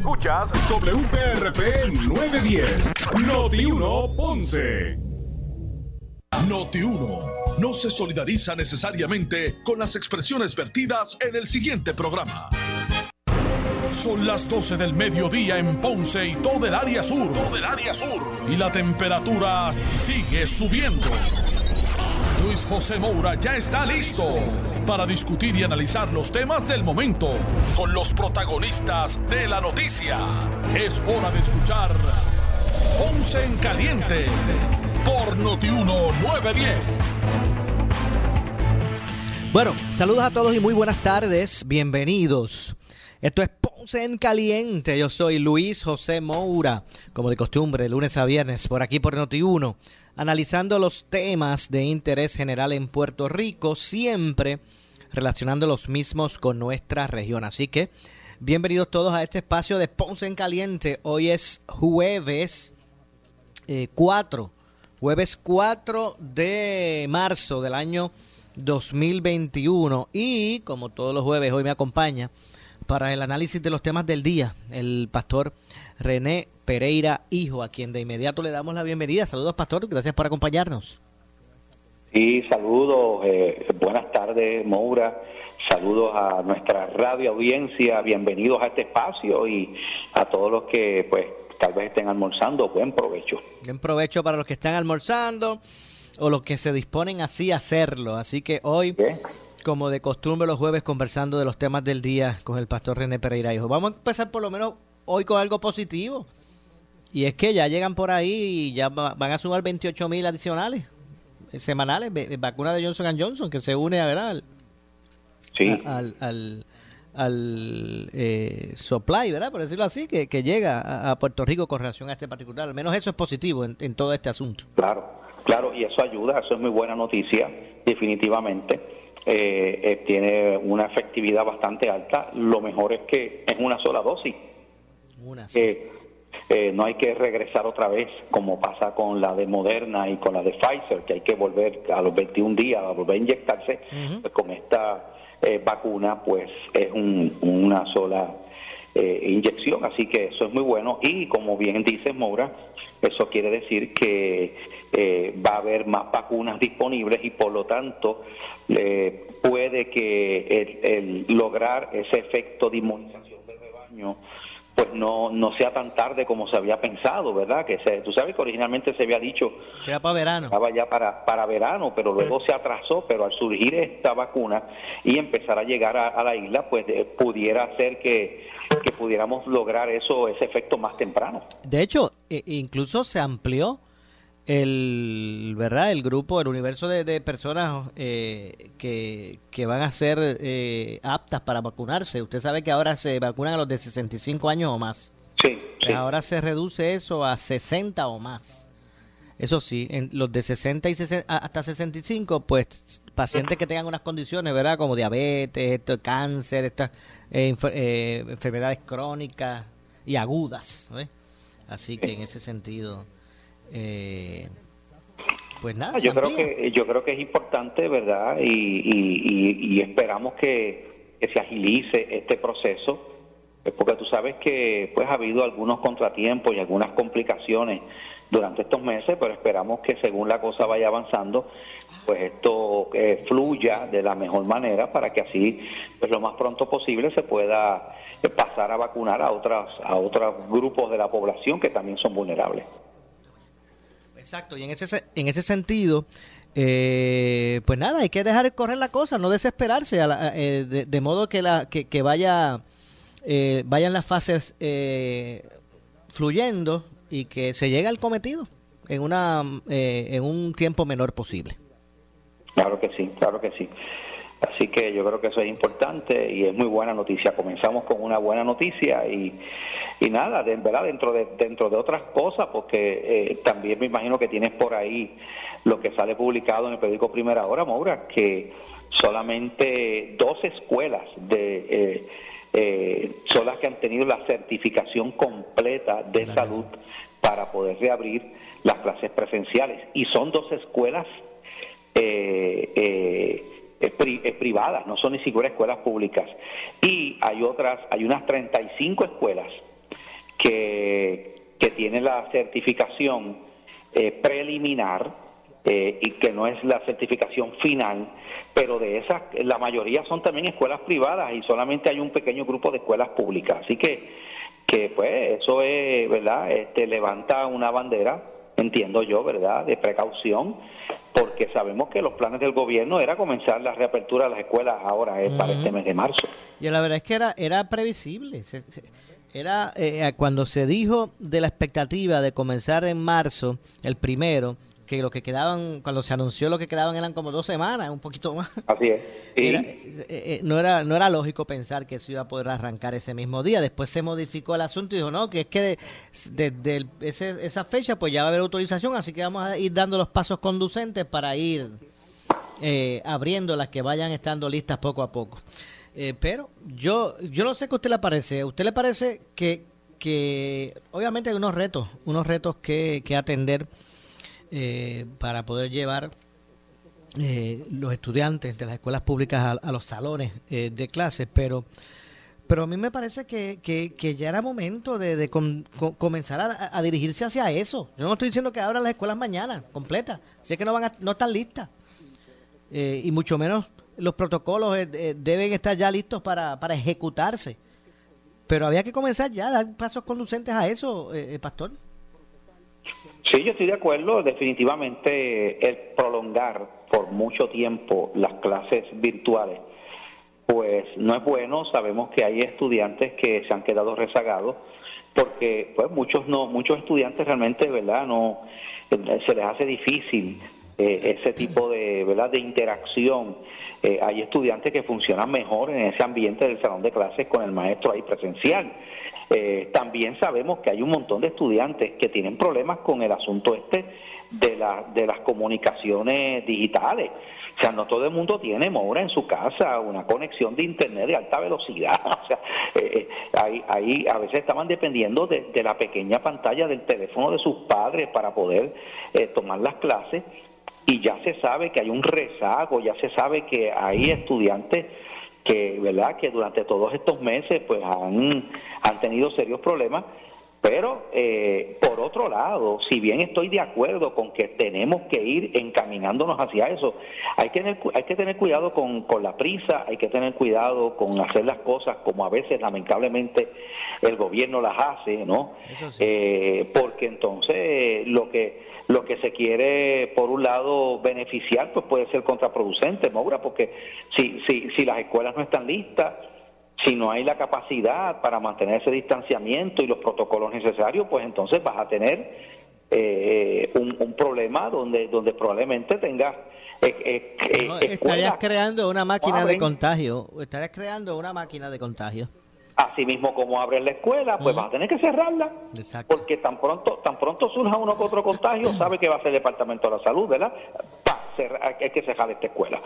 Escuchas WPRP 910, Noti 1 Ponce. Noti 1 no se solidariza necesariamente con las expresiones vertidas en el siguiente programa. Son las 12 del mediodía en Ponce y todo el área sur. Todo el área sur. Y la temperatura sigue subiendo. Luis José Moura ya está listo para discutir y analizar los temas del momento con los protagonistas de la noticia. Es hora de escuchar Ponce en Caliente por Notiuno 910. Bueno, saludos a todos y muy buenas tardes. Bienvenidos. Esto es Ponce en Caliente. Yo soy Luis José Moura, como de costumbre, lunes a viernes, por aquí por Noti1, analizando los temas de interés general en Puerto Rico, siempre relacionando los mismos con nuestra región. Así que, bienvenidos todos a este espacio de Ponce en Caliente. Hoy es jueves 4, eh, jueves 4 de marzo del año 2021. Y como todos los jueves, hoy me acompaña para el análisis de los temas del día el pastor René Pereira Hijo, a quien de inmediato le damos la bienvenida. Saludos, pastor, gracias por acompañarnos. Sí, saludos, eh, buenas tardes, Moura. Saludos a nuestra radio audiencia, bienvenidos a este espacio y a todos los que pues tal vez estén almorzando, buen provecho. Buen provecho para los que están almorzando o los que se disponen así a hacerlo. Así que hoy, como de costumbre los jueves, conversando de los temas del día con el pastor René Pereira Hijo. Vamos a empezar por lo menos hoy con algo positivo. Y es que ya llegan por ahí y ya van a sumar 28 mil adicionales semanales, vacuna de Johnson Johnson, que se une a, ¿verdad? Sí. al, al, al eh, supply, ¿verdad? Por decirlo así, que, que llega a, Puerto Rico con relación a este particular. Al menos eso es positivo en, en todo este asunto. Claro, claro, y eso ayuda, eso es muy buena noticia, definitivamente. Eh, eh, tiene una efectividad bastante alta. Lo mejor es que es una sola dosis. Una eh, eh, no hay que regresar otra vez como pasa con la de Moderna y con la de Pfizer, que hay que volver a los 21 días a volver a inyectarse. Pues con esta eh, vacuna, pues es un, una sola eh, inyección, así que eso es muy bueno. Y como bien dice Moura, eso quiere decir que eh, va a haber más vacunas disponibles y por lo tanto puede que el, el lograr ese efecto de inmunización del rebaño pues no, no sea tan tarde como se había pensado, ¿verdad? Que se, tú sabes que originalmente se había dicho que para verano. Estaba ya para, para verano, pero luego se atrasó, pero al surgir esta vacuna y empezar a llegar a, la isla, pues eh, pudiera hacer que, que pudiéramos lograr eso, ese efecto más temprano. De hecho, e, incluso se amplió el verdad el grupo el universo de, personas eh, que, que, van a ser eh, aptas para vacunarse. Usted sabe que ahora se vacunan a los de 65 años o más. Sí, ahora se reduce eso a 60 o más. Eso sí en los de 60 y hasta 65 pues pacientes que tengan unas condiciones verdad como diabetes esto, cáncer estas eh, enfermedades crónicas y agudas así que en ese sentido eh, pues nada. Yo creo que yo creo que es importante, verdad, y, esperamos que, se agilice este proceso, pues, porque tú sabes que pues ha habido algunos contratiempos y algunas complicaciones durante estos meses, pero esperamos que según la cosa vaya avanzando, pues esto eh, fluya de la mejor manera para que así, pues lo más pronto posible se pueda eh, pasar a vacunar a otras a otros grupos de la población que también son vulnerables. Exacto, y en ese, en ese sentido, eh, pues nada, hay que dejar correr la cosa, no desesperarse, eh, de, modo que, la, que, vaya, eh, vayan las fases fluyendo y que se llegue al cometido en, una, en un tiempo menor posible. Claro que sí, claro que sí. Así que yo creo que eso es importante y es muy buena noticia. Comenzamos con una buena noticia y, y nada, de, ¿verdad? Dentro de, dentro de otras cosas, porque eh, también me imagino que tienes por ahí lo que sale publicado en el periódico Primera Hora, Maura, que solamente dos escuelas de... Eh, eh, son las que han tenido la certificación completa de salud para poder reabrir las clases presenciales. Y son dos escuelas eh, eh, privadas, no son ni siquiera escuelas públicas. Y hay otras, hay unas 35 escuelas que, que tiene la certificación eh, preliminar eh, y que no es la certificación final, pero de esas, la mayoría son también escuelas privadas y solamente hay un pequeño grupo de escuelas públicas. Así que, que pues eso es, ¿verdad? Este, levanta una bandera, entiendo yo, ¿verdad?, de precaución, porque sabemos que los planes del gobierno era comenzar la reapertura de las escuelas ahora eh, para este mes de marzo. Y la verdad es que era, era previsible. era eh, cuando se dijo de la expectativa de comenzar en marzo, el primero, que lo que quedaban, cuando se anunció lo que quedaban eran como dos semanas, un poquito más. Así es. Eh, eh, no, era, no era lógico pensar que eso iba a poder arrancar ese mismo día. Después se modificó el asunto y dijo, no, que es que desde esa fecha pues ya va a haber autorización, así que vamos a ir dando los pasos conducentes para ir eh, abriendo las que vayan estando listas poco a poco. pero yo yo no sé qué a usted le parece. ¿A usted le parece que, que obviamente hay unos retos, unos retos que, que atender? Eh, para poder llevar eh, los estudiantes de las escuelas públicas a, los salones eh, de clases, pero pero a mí me parece que, que, ya era momento de, comenzar a, dirigirse hacia eso. Yo no estoy diciendo que abran las escuelas mañana, completas, si que no van a, no están listas. y mucho menos los protocolos deben estar ya listos para, para ejecutarse. Pero había que comenzar ya dar pasos conducentes a eso, Pastor. Sí, yo estoy de acuerdo. Definitivamente el prolongar por mucho tiempo las clases virtuales, pues no es bueno. Sabemos que hay estudiantes que se han quedado rezagados porque pues muchos no muchos estudiantes realmente verdad no se les hace difícil eh, ese tipo de verdad de interacción eh, hay estudiantes que funcionan mejor en ese ambiente del salón de clases con el maestro ahí presencial eh, también sabemos que hay un montón de estudiantes que tienen problemas con el asunto este de, la, de las comunicaciones digitales. O sea, no todo el mundo tiene, ahora en su casa una conexión de internet de alta velocidad. O sea, eh, eh, ahí, ahí a veces estaban dependiendo de, la pequeña pantalla del teléfono de sus padres para poder tomar las clases. Y ya se sabe que hay un rezago, ya se sabe que hay estudiantes que verdad que durante todos estos meses pues han, han tenido serios problemas pero eh, por otro lado, si bien estoy de acuerdo con que tenemos que ir encaminándonos hacia eso, hay que tener, hay que tener cuidado con, con la prisa, hay que tener cuidado con hacer las cosas como a veces lamentablemente el gobierno las hace, ¿no? Eh, porque entonces lo que lo que se quiere por un lado beneficiar pues puede ser contraproducente, Maura, porque si si si las escuelas no están listas si no hay la capacidad para mantener ese distanciamiento y los protocolos necesarios, pues entonces vas a tener eh, un, problema donde, donde probablemente tengas... Eh, eh, estarías creando una máquina de contagio, estarías creando una máquina de contagio. Así mismo como abres la escuela, pues vas a tener que cerrarla. Porque tan pronto, tan pronto surja uno con otro contagio, sabe que va a ser el Departamento de la Salud, ¿verdad? Hay que cerrar esta escuela.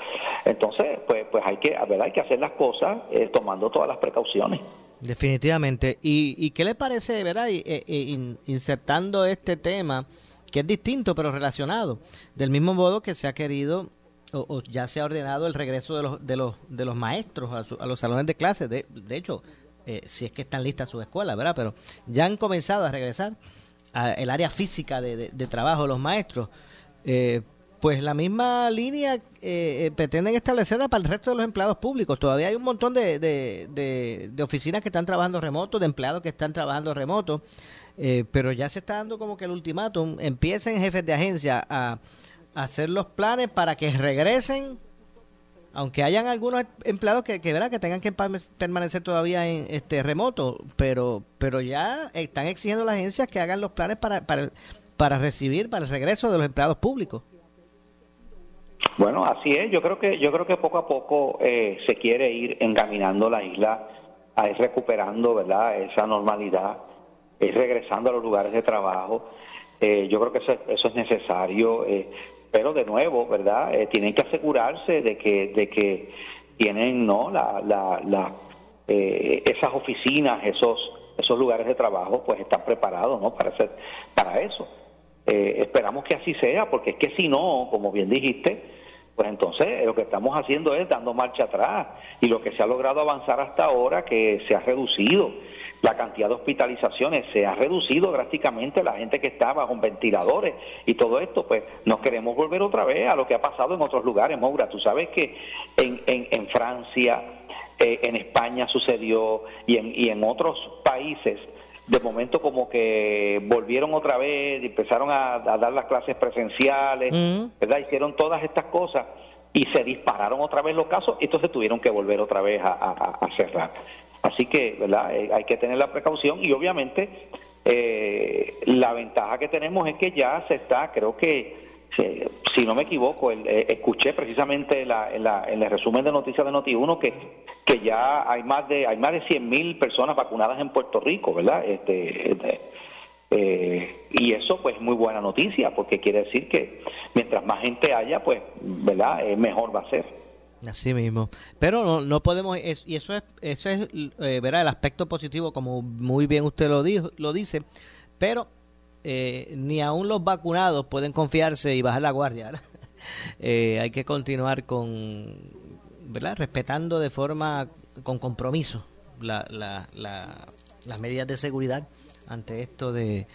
Entonces, pues, pues hay que, hay que hacer las cosas eh, tomando todas las precauciones. Definitivamente. ¿Y, y qué le parece, verdad? Y, eh, eh, insertando este tema, que es distinto pero relacionado, del mismo modo que se ha querido o, ya se ha ordenado el regreso de los, de los, de los maestros a, los salones de clase. De, de hecho, si es que están listas sus escuelas, ¿verdad? Pero ya han comenzado a regresar al área física de, de, trabajo los maestros. Eh, pues la misma línea eh, eh, pretenden establecerla para el resto de los empleados públicos. Todavía hay un montón de, de, oficinas que están trabajando remoto, de empleados que están trabajando remoto, eh, pero ya se está dando como que el ultimátum. Empiecen jefes de agencia a, hacer los planes para que regresen, aunque hayan algunos empleados que, que, que tengan que permanecer todavía en este remoto, pero, pero ya están exigiendo a las agencias que hagan los planes para, para, para recibir, para el regreso de los empleados públicos. Bueno, así es. Yo creo que yo creo que poco a poco eh, se quiere ir encaminando la isla a ir recuperando, ¿verdad? Esa normalidad, ir regresando a los lugares de trabajo. Eh, yo creo que eso, eso es necesario, eh, pero de nuevo, ¿verdad? tienen que asegurarse de que de que tienen, ¿no? La, la, la esas oficinas, esos esos lugares de trabajo, pues están preparados, ¿no? Para hacer para eso. Esperamos que así sea, porque es que si no, como bien dijiste, pues entonces lo que estamos haciendo es dando marcha atrás y lo que se ha logrado avanzar hasta ahora que se ha reducido la cantidad de hospitalizaciones se ha reducido drásticamente, la gente que estaba con ventiladores y todo esto, pues nos queremos volver otra vez a lo que ha pasado en otros lugares, Moura. Tú sabes que en, en, en Francia, eh, en España sucedió y en, y en otros países, de momento como que volvieron otra vez, y empezaron a, dar las clases presenciales, ¿verdad? Hicieron todas estas cosas y se dispararon otra vez los casos, y entonces tuvieron que volver otra vez a, a cerrar. Así que, ¿verdad? Eh, hay que tener la precaución y obviamente eh, la ventaja que tenemos es que ya se está, creo que, si no me equivoco, eh, escuché precisamente en, el resumen de noticias de Noti1 que, que ya hay más de hay más de 100 mil personas vacunadas en Puerto Rico, ¿verdad? Este, este y eso pues es muy buena noticia porque quiere decir que mientras más gente haya, pues, ¿verdad? mejor va a ser. Así mismo. Pero no, no podemos, y eso es, eso es eh, el aspecto positivo, como muy bien usted lo, dijo, lo dice, pero eh, ni aún los vacunados pueden confiarse y bajar la guardia. Eh, hay que continuar con, ¿verdad? Respetando de forma, con compromiso, la, la, las medidas de seguridad ante esto de,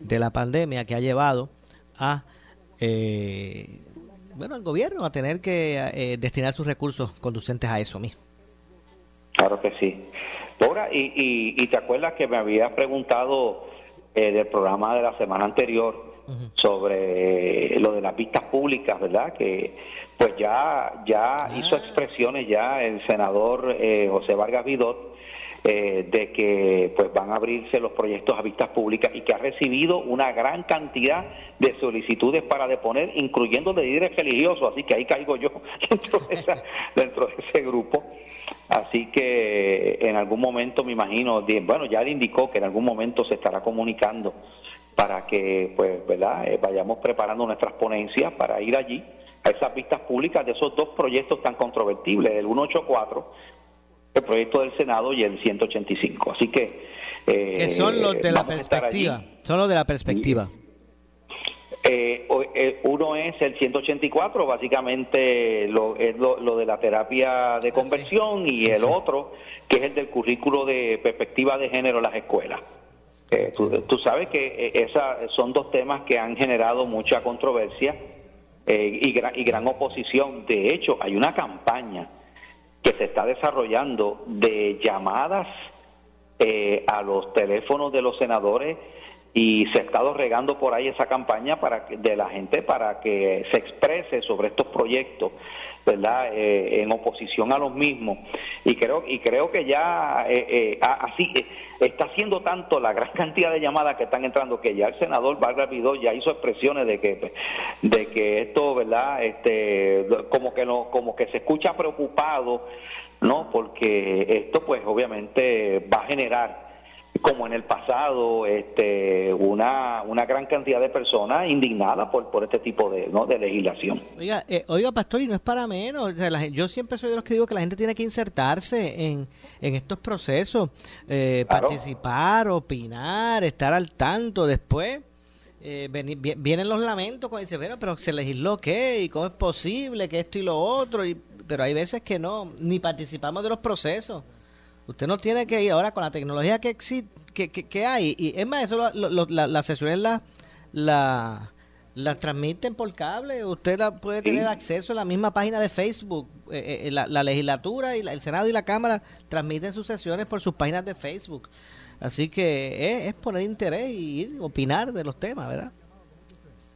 de la pandemia que ha llevado a eh, bueno, el gobierno a tener que eh, destinar sus recursos conducentes a eso mismo. Claro que sí. Ahora, y, y, te acuerdas que me había preguntado eh, del programa de la semana anterior sobre lo de las vistas públicas, ¿verdad? Que pues ya, ya ah. hizo expresiones ya el senador eh, José Vargas Vidot eh, de que pues van a abrirse los proyectos a vistas públicas y que ha recibido una gran cantidad de solicitudes para deponer, incluyendo de líderes religiosos, así que ahí caigo yo dentro de, dentro de ese grupo. Así que en algún momento me imagino, bueno, ya le indicó que en algún momento se estará comunicando para que, pues, ¿verdad?, eh, vayamos preparando nuestras ponencias para ir allí a esas vistas públicas de esos dos proyectos tan controvertibles, el 184 el proyecto del Senado y el 185. Así que... Eh, que son los de la perspectiva. Son los de la perspectiva. Eh, eh, uno es el 184, básicamente lo, es lo, de la terapia de ah, conversión, y el otro, que es el del currículo de perspectiva de género en las escuelas. Eh, tú, sabes que esa, son dos temas que han generado mucha controversia y, gran, y gran oposición. De hecho, hay una campaña que se está desarrollando de llamadas eh, a los teléfonos de los senadores y se ha estado regando por ahí esa campaña para de la gente para que se exprese sobre estos proyectos verdad eh, en oposición a los mismos. Y creo y creo que ya eh, así está haciendo tanto la gran cantidad de llamadas que están entrando que ya el senador Vargas Vidó ya hizo expresiones de que de que esto verdad este como que no como que se escucha preocupado no porque esto pues obviamente va a generar como en el pasado, este, una, una gran cantidad de personas indignadas por, por este tipo de, ¿no? de legislación. Oiga, eh, oiga, Pastor, y no es para menos. yo siempre soy de los que digo que la gente tiene que insertarse en, en estos procesos, eh, participar, opinar, estar al tanto. Después eh, vienen los lamentos cuando dice, pero, pero se legisló qué y cómo es posible que esto y lo otro. Y, pero hay veces que no, ni participamos de los procesos. Usted no tiene que ir ahora con la tecnología que existe, que, que, hay. Y es más, eso las sesiones las la, la transmiten por cable. Usted puede tener acceso a la misma página de Facebook. Eh, eh, la, legislatura y el Senado y la Cámara transmiten sus sesiones por sus páginas de Facebook. Así que es, poner interés y ir, opinar de los temas, ¿verdad?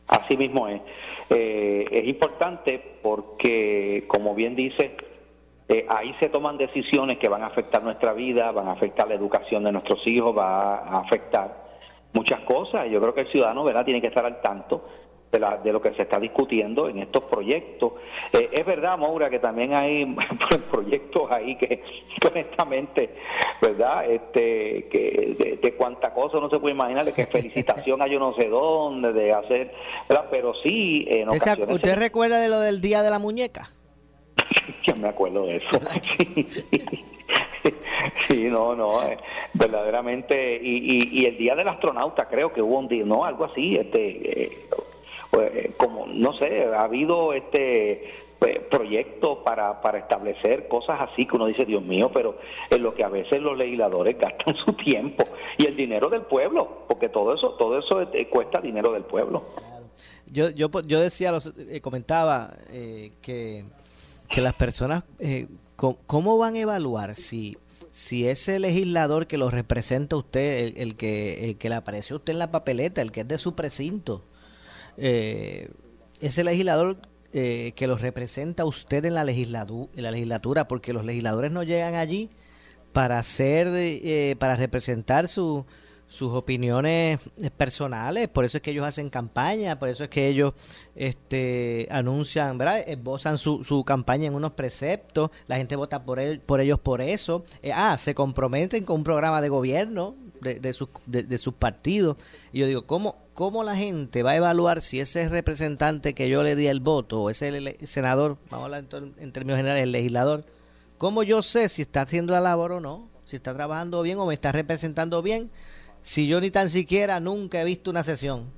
Así mismo es. Eh, es importante porque, como bien dice, eh, ahí se toman decisiones que van a afectar nuestra vida, van a afectar la educación de nuestros hijos, va a afectar muchas cosas. Yo creo que el ciudadano ¿verdad? tiene que estar al tanto de, la, de lo que se está discutiendo en estos proyectos. Eh, es verdad, Maura, que también hay proyectos ahí que, honestamente, ¿verdad? Este, que de, cuánta cosa no se puede imaginar, de que felicitación a yo no sé dónde, de hacer, ¿verdad? Pero sí, en ocasiones... ¿Usted recuerda de lo del Día de la Muñeca? ya me acuerdo de eso. sí, no, no, eh, verdaderamente. Y, y, el día del astronauta, creo que hubo un día, no, algo así, este, eh, pues, eh, como, no sé, ha habido este proyectos para, para establecer cosas así que uno dice, Dios mío, pero en lo que a veces los legisladores gastan su tiempo y el dinero del pueblo, porque todo eso, todo eso eh, cuesta dinero del pueblo. Yo, yo, yo decía, los, comentaba que, que las personas, ¿cómo, van a evaluar si si ese legislador que lo representa usted, el, que, que le apareció a usted en la papeleta, el que es de su precinto, eh, ese legislador eh, que lo representa usted en la, legislatura, en la legislatura, porque los legisladores no llegan allí para hacer, eh, para representar sus opiniones personales, por eso es que ellos hacen campaña, por eso es que ellos este, anuncian, ¿verdad? Esbozan su, su campaña en unos preceptos, la gente vota por, él, por ellos por eso, ah, se comprometen con un programa de gobierno de, de, sus, de sus partidos, y yo digo, ¿cómo, ¿cómo la gente va a evaluar si ese representante que yo le di el voto o ese senador, vamos a hablar en, términos generales, el legislador, cómo yo sé si está haciendo la labor o no? Si está trabajando bien o me está representando bien, si yo ni tan siquiera nunca he visto una sesión.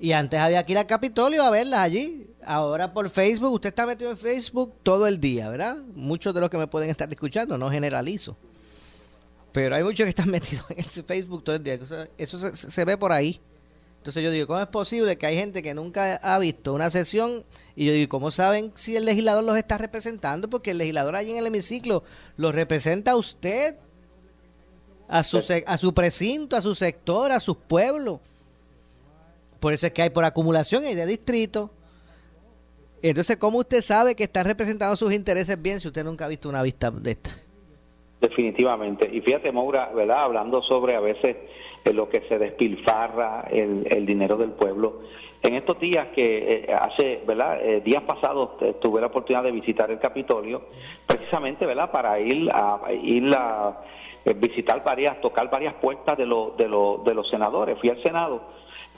Y antes había que ir al Capitolio a verlas allí. Ahora por Facebook, usted está metido en Facebook todo el día, ¿verdad? Muchos de los que me pueden estar escuchando, no generalizo. Pero hay muchos que están metidos en Facebook todo el día. Eso, se, ve por ahí. Entonces yo digo, ¿cómo es posible que hay gente que nunca ha visto una sesión? Y yo digo, ¿cómo saben si el legislador los está representando? Porque el legislador allí en el hemiciclo lo representa a usted, a su, a su precinto, a su sector, a sus pueblos. Por eso es que hay por acumulación y de distrito. Entonces, ¿cómo usted sabe que está representando sus intereses bien si usted nunca ha visto una vista de esta? Definitivamente. Y fíjate, Maura, ¿verdad? Hablando sobre a veces lo que se despilfarra el, dinero del pueblo. En estos días que eh, hace, ¿verdad? Eh, días pasados eh, tuve la oportunidad de visitar el Capitolio, precisamente, ¿verdad? Para ir a ir a visitar varias, tocar varias puertas de, lo, de, lo, de los senadores. Fui al Senado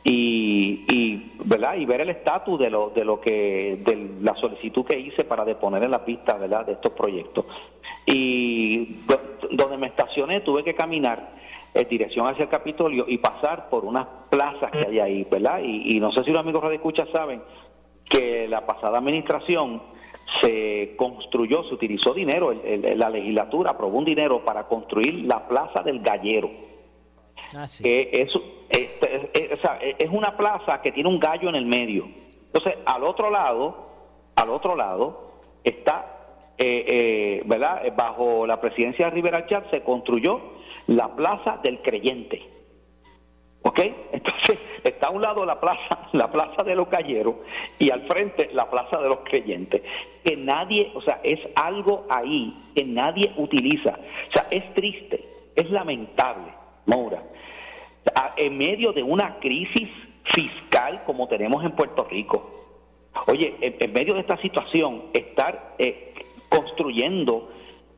y, y, ¿verdad? y ver el estatus de lo, de lo que de la solicitud que hice para deponer en la pista ¿verdad? de estos proyectos y donde me estacioné tuve que caminar en dirección hacia el Capitolio y pasar por unas plazas que hay ahí, ¿verdad? Y, no sé si los amigos de escucha saben que la pasada administración se construyó, se utilizó dinero, la legislatura aprobó un dinero para construir la Plaza del Gallero. Ah, que es, es, una plaza que tiene un gallo en el medio. Entonces, al otro lado, al otro lado está eh, eh, ¿verdad? Bajo la presidencia de Rivera Chat se construyó la Plaza del Creyente. ¿Ok? Entonces está a un lado la plaza, la plaza de los calleros y al frente la plaza de los creyentes. Que nadie, o sea, es algo ahí que nadie utiliza. O sea, es triste, es lamentable, Moura, en medio de una crisis fiscal como tenemos en Puerto Rico. Oye, en, medio de esta situación, estar eh, construyendo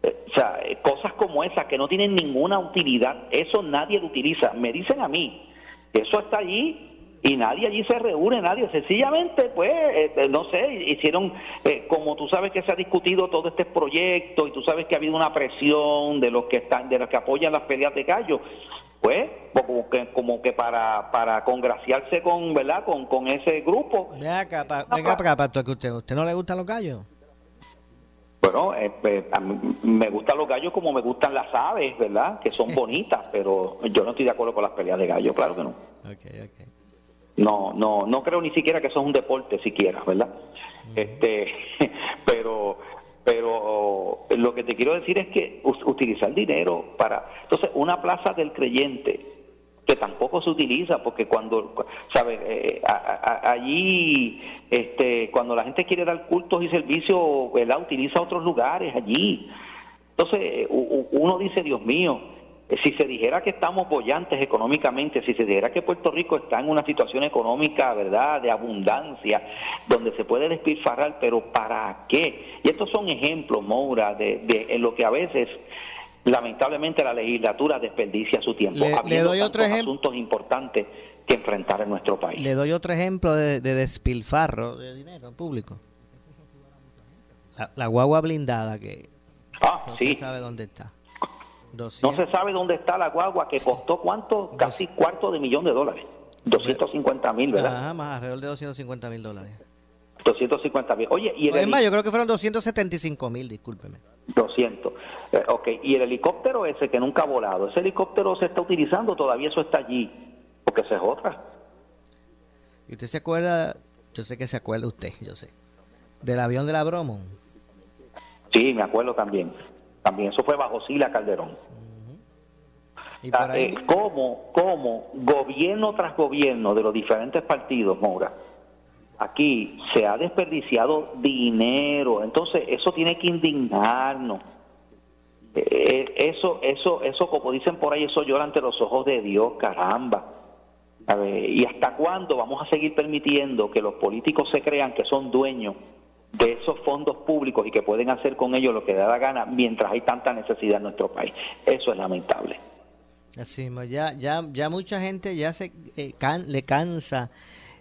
eh, o sea, eh, cosas como esas que no tienen ninguna utilidad, eso nadie lo utiliza. Me dicen a mí, eso está allí y nadie allí se reúne, nadie. Sencillamente, pues, eh, no sé, hicieron, como tú sabes que se ha discutido todo este proyecto y tú sabes que ha habido una presión de los que están, de los que apoyan las peleas de gallo, pues, como que, como que para, para congraciarse con, ¿verdad? Con, con ese grupo. Venga acá, venga para acá, que usted, ¿usted no le gustan los gallos? Bueno, eh, pues, me gustan los gallos como me gustan las aves, ¿verdad? Que son bonitas, pero yo no estoy de acuerdo con las peleas de gallos, claro que no. No, no, no creo ni siquiera que eso es un deporte siquiera, ¿verdad? Este, pero, pero lo que te quiero decir es que utilizar dinero para, entonces, una plaza del creyente tampoco se utiliza porque cuando sabe eh, allí este cuando la gente quiere dar cultos y servicios ¿verdad? utiliza otros lugares allí entonces uno dice Dios mío si se dijera que estamos bollantes económicamente, si se dijera que Puerto Rico está en una situación económica, ¿verdad?, de abundancia, donde se puede despilfarrar, pero ¿para qué? Y estos son ejemplos, Moura, de, de en lo que a veces lamentablemente la legislatura desperdicia su tiempo le, doy otro ejemplo asuntos importantes que enfrentar en nuestro país. Le doy otro ejemplo de, despilfarro de dinero público. La, guagua blindada que ah, no se sabe dónde está. No se sabe dónde está la guagua que costó cuánto, casi cuarto de millón de dólares. 250 mil, ¿verdad? Ajá, más alrededor de 250 mil dólares. 250 mil. Oye, y el es más, yo creo que fueron 275 mil, discúlpeme. 200. Eh, ok, y el helicóptero ese que nunca ha volado, ese helicóptero se está utilizando, todavía eso está allí, porque esa es otra. ¿Y usted se acuerda? Yo sé que se acuerda usted, yo sé. ¿Del avión de la Bromo? Sí, me acuerdo también. También, eso fue bajo Sila Calderón. Ah, eh, ¿Cómo, ¿Cómo gobierno tras gobierno de los diferentes partidos, Mora, aquí se ha desperdiciado dinero? Entonces, eso tiene que indignarnos. Eh, eso, eso, eso, como dicen por ahí, eso llora ante los ojos de Dios, caramba. ¿Y hasta cuándo vamos a seguir permitiendo que los políticos se crean que son dueños de esos fondos públicos y que pueden hacer con ellos lo que da la gana mientras hay tanta necesidad en nuestro país? Eso es lamentable. Así, ya, ya, ya mucha gente ya se eh, le cansa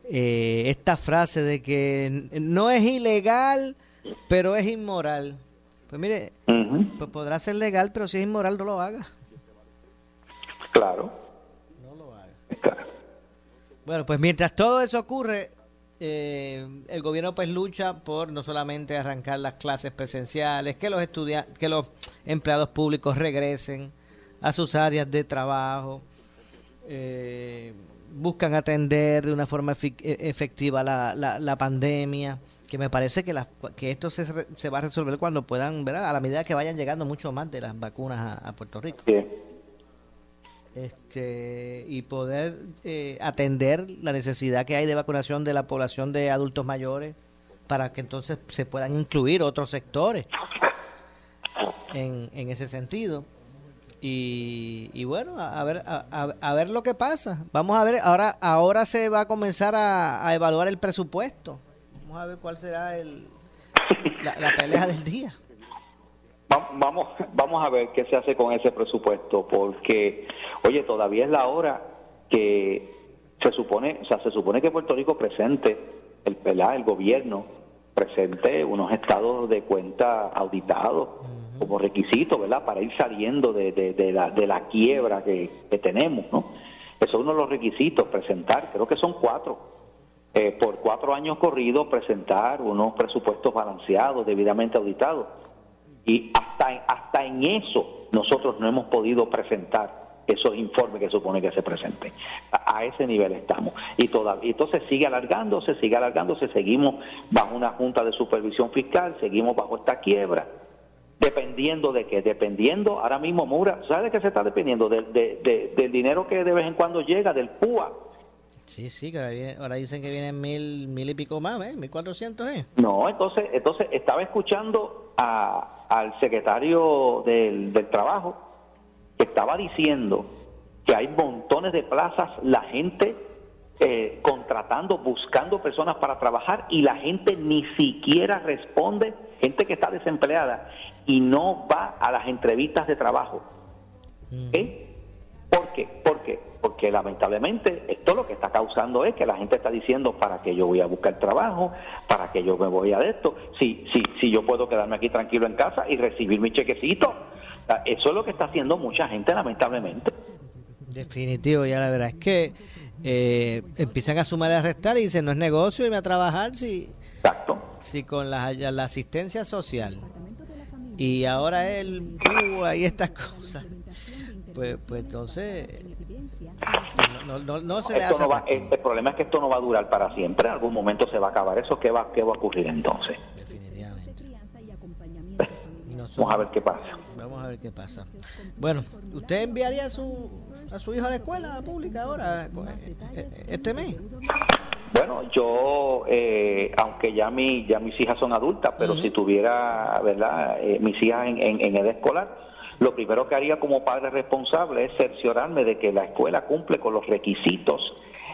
eh, esta frase de que no es ilegal, pero es inmoral. Pues mire, pues podrá ser legal, pero si es inmoral no lo haga. Claro. No lo haga. Bueno, pues mientras todo eso ocurre, eh, el gobierno pues lucha por no solamente arrancar las clases presenciales, que los que los empleados públicos regresen a sus áreas de trabajo, eh, buscan atender de una forma e, efectiva la, la, pandemia, que me parece que, la, que esto se, se, va a resolver cuando puedan, ¿verdad? a la medida que vayan llegando mucho más de las vacunas a, Puerto Rico. Este, y poder eh, atender la necesidad que hay de vacunación de la población de adultos mayores para que entonces se puedan incluir otros sectores en, en ese sentido. Y, bueno, a, ver a, ver lo que pasa. Vamos a ver, ahora ahora se va a comenzar a, evaluar el presupuesto. Vamos a ver cuál será el, la, pelea del día. Vamos, vamos a ver qué se hace con ese presupuesto, porque, oye, todavía es la hora que se supone, o sea, se supone que Puerto Rico presente, el, el gobierno presente unos estados de cuenta auditados como requisito, ¿verdad? Para ir saliendo de, la, de la, quiebra que, tenemos, ¿no? Eso es uno de los requisitos, presentar, creo que son cuatro, eh, por cuatro años corridos, presentar unos presupuestos balanceados, debidamente auditados. Y hasta, hasta en eso nosotros no hemos podido presentar esos informes que supone que se presenten. A, ese nivel estamos. Y, toda, y entonces sigue alargándose, sigue alargándose, seguimos bajo una junta de supervisión fiscal, seguimos bajo esta quiebra Dependiendo de qué, dependiendo, ahora mismo Mura, ¿sabe de qué se está dependiendo? del dinero que de vez en cuando llega, del PUA. Sí, sí, que ahora, dicen que vienen mil, mil y pico más, ¿eh? Mil cuatrocientos, ¿eh? No, entonces, entonces estaba escuchando a, al secretario del, del Trabajo que estaba diciendo que hay montones de plazas, la gente eh, contratando, buscando personas para trabajar y la gente ni siquiera responde, gente que está desempleada y no va a las entrevistas de trabajo. ¿Eh? ¿Por qué? ¿Por qué? Porque lamentablemente esto lo que está causando es que la gente está diciendo para que yo voy a buscar trabajo, para que yo me voy a de esto, si, si, si yo puedo quedarme aquí tranquilo en casa y recibir mi chequecito. Eso es lo que está haciendo mucha gente lamentablemente. Definitivo, ya la verdad es que eh, empiezan a sumar y a restar y dicen no es negocio irme a trabajar si, Exacto. si con la, la asistencia social y ahora él uh, y estas cosas. Pues pues entonces no, no, no se le hace el problema es que esto no va a durar para siempre. En algún momento se va a acabar eso. Qué va qué va a ocurrir entonces definitivamente. Vamos a ver qué pasa. Vamos a ver qué pasa. Bueno usted enviaría a su a su hijo a la escuela pública ahora eh, eh, este mes bueno, yo, eh, aunque ya, mi, ya mis hijas son adultas, pero si tuviera, ¿verdad?, eh, mis hijas en, en, edad escolar, lo primero que haría como padre responsable es cerciorarme de que la escuela cumple con los requisitos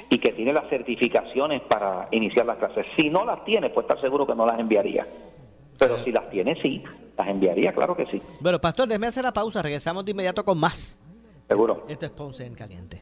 y que tiene las certificaciones para iniciar las clases. Si no las tiene, pues estar seguro que no las enviaría. Pero si las tiene, sí, las enviaría, claro que sí. Bueno, Pastor, déjeme hacer la pausa, regresamos de inmediato con más. Seguro. Esto es Ponce en Caliente.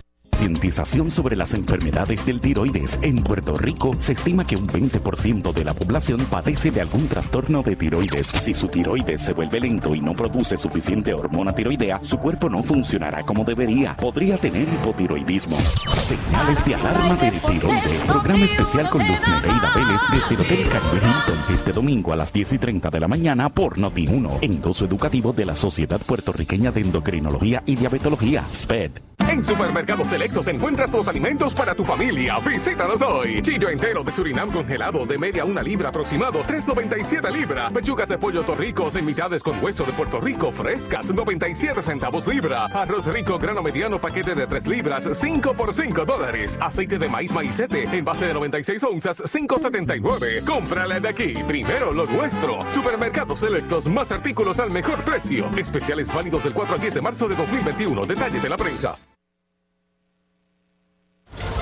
Concientización sobre las enfermedades del tiroides. En Puerto Rico se estima que un 20% de la población padece de algún trastorno de tiroides. Si su tiroides se vuelve lento y no produce suficiente hormona tiroidea, su cuerpo no funcionará como debería. Podría tener hipotiroidismo. Señales de alarma del tiroides. Programa especial con Luz Nereida Vélez desde Hotel Caribe Hilton este domingo a las 10 y 30 de la mañana por Noti1. Endoso educativo de la Sociedad Puertorriqueña de Endocrinología y Diabetología, SPED. En Supermercados Encuentras los alimentos para tu familia. Visítanos hoy. Chillo entero de Surinam congelado de media una libra aproximado, 3.97 libra. Pechugas de pollo torricos en mitades con hueso de Puerto Rico frescas, 97 centavos libra. Arroz rico grano mediano paquete de 3 libras, 5 por 5 dólares. Aceite de maíz maicete en base de 96 onzas, 5.79. Cómprale de aquí. Primero lo nuestro. Supermercados Selectos más artículos al mejor precio. Especiales válidos del 4 al 10 de marzo de 2021. Detalles en la prensa.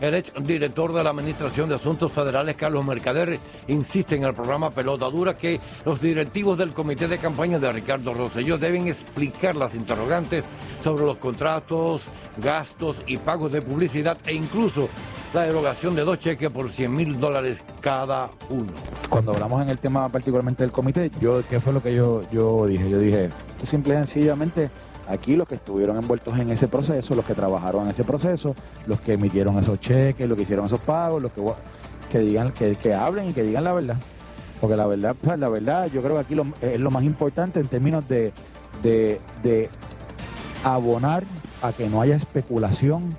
El ex director de la Administración de Asuntos Federales, Carlos Mercader, insiste en el programa Pelota Dura que los directivos del comité de campaña de Ricardo Rosselló deben explicar las interrogantes sobre los contratos, gastos y pagos de publicidad e incluso la derogación de dos cheques por 100 mil dólares cada uno. Cuando hablamos en el tema particularmente del comité, yo ¿qué fue lo que yo, yo dije? Yo dije, simple y sencillamente Aquí los que estuvieron envueltos en ese proceso, los que trabajaron en ese proceso, los que emitieron esos cheques, los que hicieron esos pagos, los que, digan, que, que hablen y que digan la verdad. Porque la verdad, la verdad, yo creo que aquí es lo más importante en términos de, de, abonar a que no haya especulación,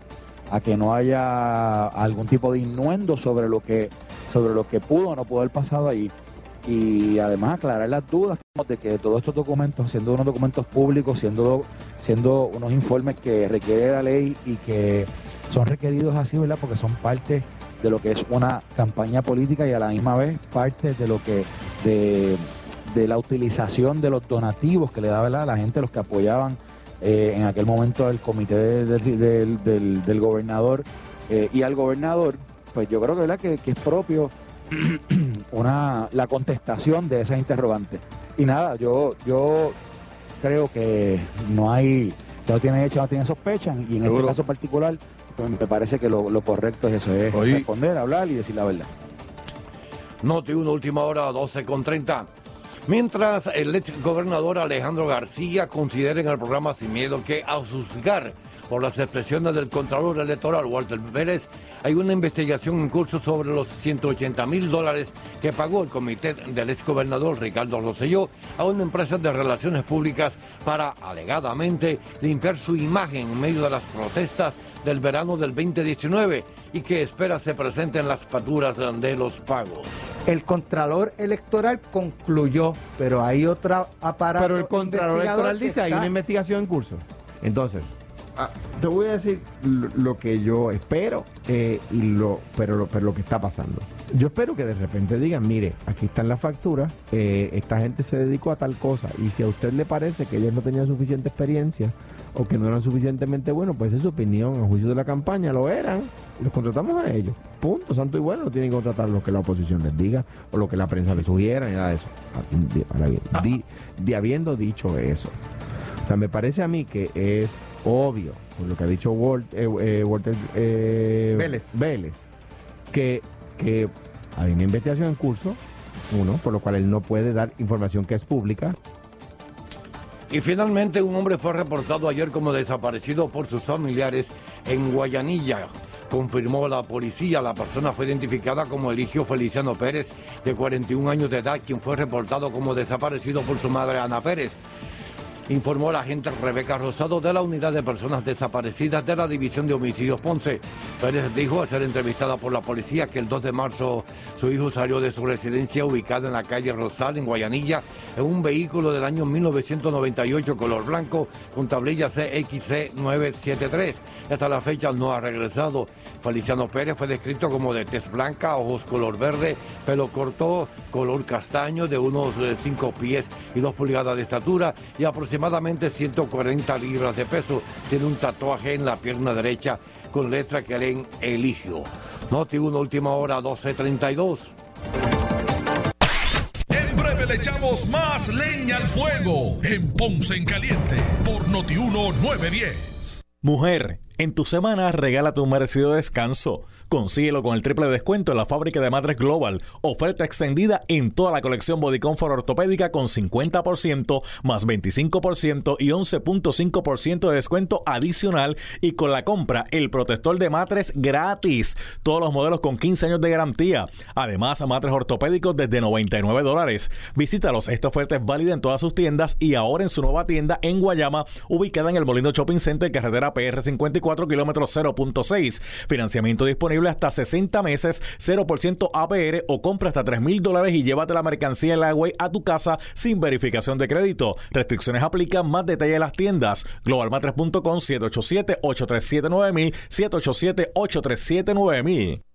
a que no haya algún tipo de innuendo sobre lo que, sobre lo que pudo o no pudo haber pasado ahí y además aclarar las dudas de que todos estos documentos, siendo unos documentos públicos, siendo, siendo unos informes que requiere la ley y que son requeridos así, ¿verdad? Porque son parte de lo que es una campaña política y a la misma vez parte de lo que de, la utilización de los donativos que le da ¿verdad? la gente, los que apoyaban eh, en aquel momento el comité del, gobernador eh, y al gobernador, pues yo creo que, ¿verdad? que, que es propio una, la contestación de esas interrogantes. Y nada, yo, yo creo que no hay, no tiene hecho, no tiene sospecha, y en este caso particular, pues, me parece que lo, correcto es eso, es responder, hablar y decir la verdad. Noti una última hora, 12 con 30. Mientras el ex gobernador Alejandro García considera en el programa Sin Miedo que a juzgar por las expresiones del Contralor Electoral Walter Pérez, hay una investigación en curso sobre los 180 mil dólares que pagó el comité del exgobernador Ricardo Rosselló a una empresa de relaciones públicas para, alegadamente, limpiar su imagen en medio de las protestas del verano del 2019 y que espera se presenten las facturas de los pagos. El Contralor Electoral concluyó, pero hay otra aparato. Pero el Contralor Electoral dice hay una investigación en curso. Entonces, Ah, te voy a decir lo, que yo espero, eh, y lo, pero, lo, pero lo que está pasando. Yo espero que de repente digan, mire, aquí están las facturas, eh, esta gente se dedicó a tal cosa, y si a usted le parece que ellos no tenían suficiente experiencia o que no eran suficientemente buenos, pues es su opinión, a juicio de la campaña, lo eran, los contratamos a ellos. Punto, santo y bueno, no tienen que contratar lo que la oposición les diga o lo que la prensa les sugiera, nada de eso. Ah, de habiendo dicho eso. O sea, me parece a mí que es obvio, por lo que ha dicho eh, eh, Walter eh, Vélez. Vélez, que, que hay una investigación en curso, uno, por lo cual él no puede dar información que es pública. Y finalmente un hombre fue reportado ayer como desaparecido por sus familiares en Guayanilla. Confirmó la policía, la persona fue identificada como Eligio Feliciano Pérez, de 41 años de edad, quien fue reportado como desaparecido por su madre Ana Pérez informó la agente Rebeca Rosado de la Unidad de Personas Desaparecidas de la División de Homicidios Ponce. Pérez dijo al ser entrevistada por la policía que el 2 de marzo su hijo salió de su residencia ubicada en la calle Rosal, en Guayanilla, en un vehículo del año 1998 color blanco con tablilla CXC 973. Hasta la fecha no ha regresado. Feliciano Pérez fue descrito como de tez blanca, ojos color verde, pelo corto, color castaño, de unos 5 eh, pies y 2 pulgadas de estatura y aproximadamente 140 libras de peso. Tiene un tatuaje en la pierna derecha con letra que leen Eligio. Noti 1, última hora, 12.32. En breve le echamos más leña al fuego en Ponce en Caliente por Noti 1, 910. Mujer, en tu semana regala tu merecido descanso. Consíguelo con el triple descuento en la fábrica de Matres Global. Oferta extendida en toda la colección Body Comfort ortopédica con 50% más 25% y 11.5% de descuento adicional y con la compra el protector de matres gratis. Todos los modelos con 15 años de garantía. Además, matres ortopédicos desde 99 dólares. Visítalos. Esta oferta es válida en todas sus tiendas y ahora en su nueva tienda en Guayama, ubicada en el Molino Shopping Center, carretera PR 54, kilómetros 0.6. Financiamiento disponible hasta 60 meses, 0% APR o compra hasta 3 mil dólares y llévate la mercancía en la a tu casa sin verificación de crédito. Restricciones aplican, más detalle en las tiendas. Globalmatres.com 787-837-9000, 787-837-9000.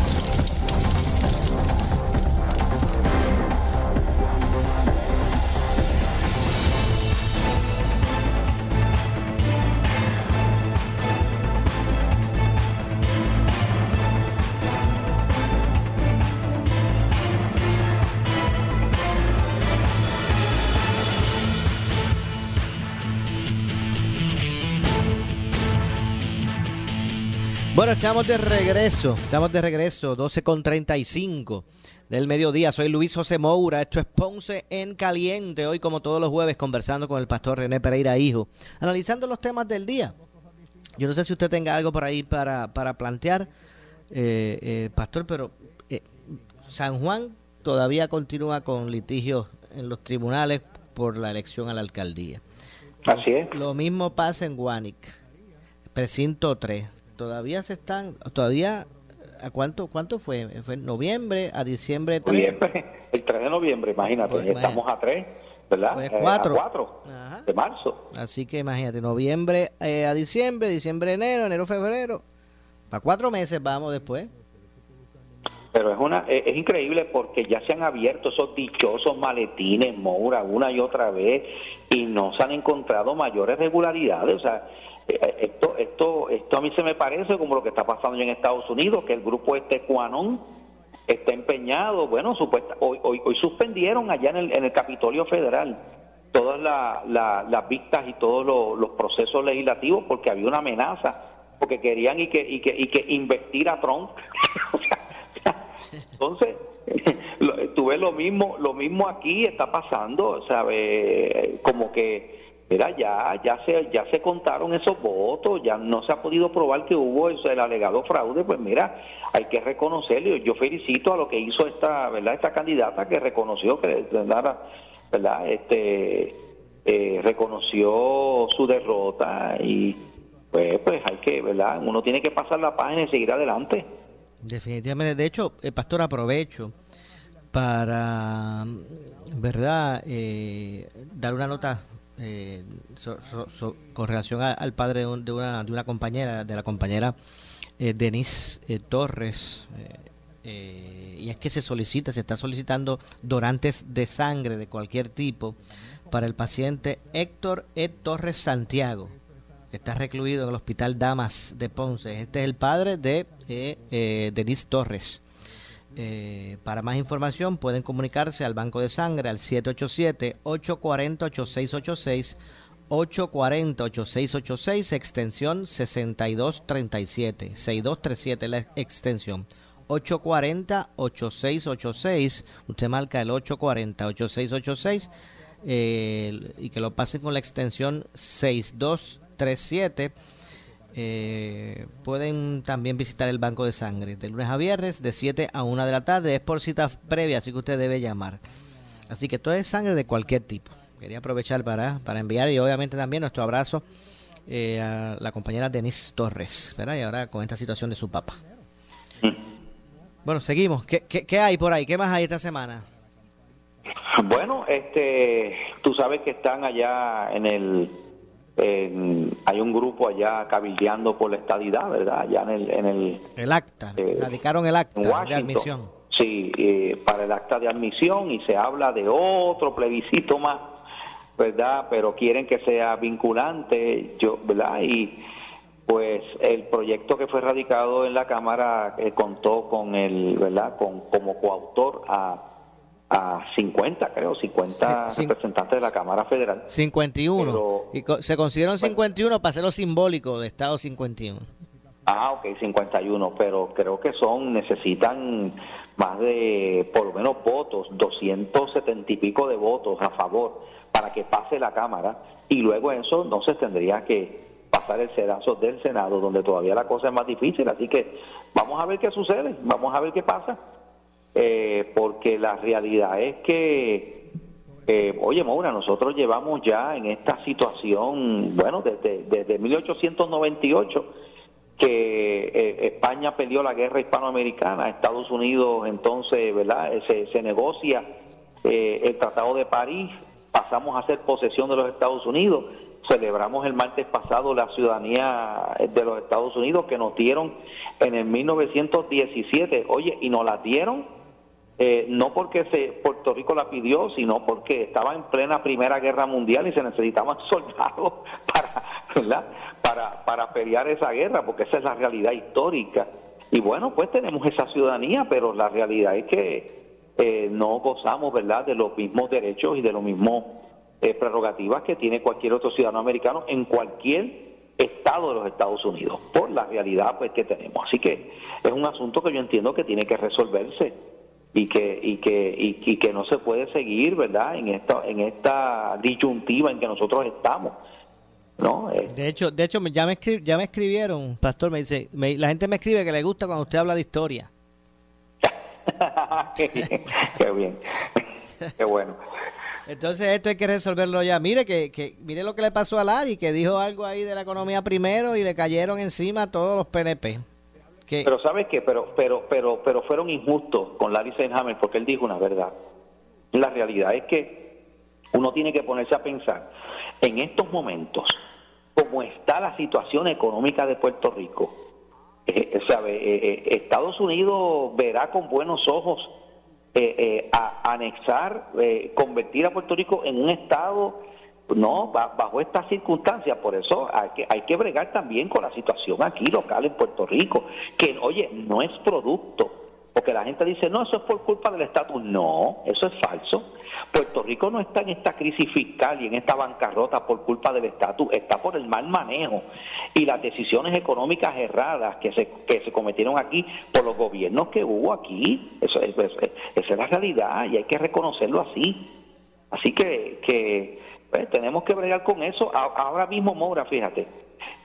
Bueno, estamos de regreso, estamos de regreso, 12 con 35 del mediodía. Soy Luis José Moura, esto es Ponce en Caliente. Hoy, como todos los jueves, conversando con el pastor René Pereira Hijo, analizando los temas del día. Yo no sé si usted tenga algo por ahí para, para plantear, eh, eh, pastor, pero eh, San Juan todavía continúa con litigios en los tribunales por la elección a la alcaldía. Así es. Lo mismo pasa en Guanic, precinto 3 todavía se están, todavía, ¿a cuánto, cuánto fue? ¿Fue noviembre a diciembre 3? Noviembre, el 3 de noviembre, imagínate, pues, estamos a 3, ¿verdad? Pues 4. Eh, 4 de marzo. Así que imagínate, noviembre eh, a diciembre, diciembre, enero, enero, febrero, para cuatro meses vamos después. Pero es una es, es, increíble porque ya se han abierto esos dichosos maletines, Moura, una y otra vez, y no se han encontrado mayores regularidades. O sea, eh, esto, esto, esto a mí se me parece como lo que está pasando en Estados Unidos, que el grupo este Quanon está empeñado, bueno, supuesta, hoy, hoy, suspendieron allá en el, en el Capitolio Federal todas las vistas y todos los, procesos legislativos porque había una amenaza, porque querían y que, y que, y que investir a Trump. Entonces, tuve lo mismo, lo mismo aquí está pasando, ¿sabe? Como que Mira, ya, ya se, ya se contaron esos votos, ya no se ha podido probar que hubo el alegado fraude, pues mira, hay que reconocerlo. Yo felicito a lo que hizo esta, ¿verdad? Esta candidata que reconoció que, ¿verdad? Este, eh, reconoció su derrota y pues, pues hay que, ¿verdad? Uno tiene que pasar la página y seguir adelante. Definitivamente. De hecho, el pastor, aprovecho para, ¿verdad? Eh, dar una nota eh, con relación al padre de, una, de una compañera, de la compañera eh, Denise eh, Torres, eh, y es que se solicita, se está solicitando donantes de sangre de cualquier tipo para el paciente Héctor E. Torres Santiago, que está recluido en el Hospital Damas de Ponce. Este es el padre de Denise Torres. Eh, para más información pueden comunicarse al Banco de Sangre al 787-840-8686, 840-8686, extensión 6237, 6237 la extensión. 840-8686, usted marca el 840-8686 eh, y que lo pasen con la extensión 6237 eh, pueden también visitar el banco de sangre de lunes a viernes de 7 a 1 de la tarde. Es por cita previa, así que usted debe llamar. Así que todo es sangre de cualquier tipo. Quería aprovechar para, para enviar y obviamente también nuestro abrazo eh, a la compañera Denise Torres, ¿verdad? Y ahora con esta situación de su papá. Bueno, seguimos. ¿Qué, qué, qué hay por ahí? ¿Qué más hay esta semana? Bueno, este, tú sabes que están allá en el hay un grupo allá cabildeando por la estadidad, ¿verdad? Allá en el... En el, el acta, eh, radicaron el acta de admisión. Sí, eh, para el acta de admisión y se habla de otro plebiscito más, ¿verdad? Pero quieren que sea vinculante, yo, ¿verdad? Y pues el proyecto que fue radicado en la Cámara eh, contó con el, ¿verdad? Con, como coautor a a 50, creo, 50 representantes de la Cámara Federal. 51. y se consideran 51 para ser lo simbólico de Estado 51. Ah, ok, 51, pero creo que son, necesitan más de, por lo menos votos, 270 y pico de votos a favor para que pase la Cámara y luego eso no se tendría que pasar el sedazo del Senado, donde todavía la cosa es más difícil. Así que vamos a ver qué sucede, vamos a ver qué pasa eh, porque la realidad es que, eh, oye, Maura, nosotros llevamos ya en esta situación, bueno, desde, desde 1898 que eh, España perdió la guerra hispanoamericana, Estados Unidos entonces, ¿verdad? Se, se negocia eh, el Tratado de París, pasamos a ser posesión de los Estados Unidos, celebramos el martes pasado la ciudadanía de los Estados Unidos que nos dieron en el 1917, oye, y nos la dieron eh, no porque se, Puerto Rico la pidió, sino porque estaba en plena Primera Guerra Mundial y se necesitaban soldados para, para, para pelear esa guerra, porque esa es la realidad histórica. Y bueno, pues tenemos esa ciudadanía, pero la realidad es que eh, no gozamos, ¿verdad?, de los mismos derechos y de los mismos eh, prerrogativas que tiene cualquier otro ciudadano americano en cualquier estado de los Estados Unidos, por la realidad pues que tenemos. Así que es un asunto que yo entiendo que tiene que resolverse y que y que y, que no se puede seguir verdad en esta en esta disyuntiva en que nosotros estamos no eh. de hecho de hecho ya me ya me escribieron pastor me dice la gente me escribe que le gusta cuando usted habla de historia qué bien qué, bueno entonces esto hay que resolverlo ya. Mire que, que mire lo que le pasó a Lari, que dijo algo ahí de la economía primero y le cayeron encima todos los PNP. Pero sabes qué, pero, pero, pero, pero fueron injustos con Larry Seinhammer porque él dijo una verdad. La realidad es que uno tiene que ponerse a pensar en estos momentos cómo está la situación económica de Puerto Rico. Eh, sabe, eh, eh, Estados Unidos verá con buenos ojos a anexar, convertir a Puerto Rico en un estado no, bajo estas circunstancias, por eso hay que, hay que bregar también con la situación aquí local en Puerto Rico, que oye, no es producto, porque la gente dice, no, eso es por culpa del estatus, no, eso es falso. Puerto Rico no está en esta crisis fiscal y en esta bancarrota por culpa del estatus, está por el mal manejo y las decisiones económicas erradas que se, que se cometieron aquí por los gobiernos que hubo aquí. Eso, esa es la realidad y hay que reconocerlo así. Así que, que pues, tenemos que bregar con eso. Ahora mismo, Mora, fíjate,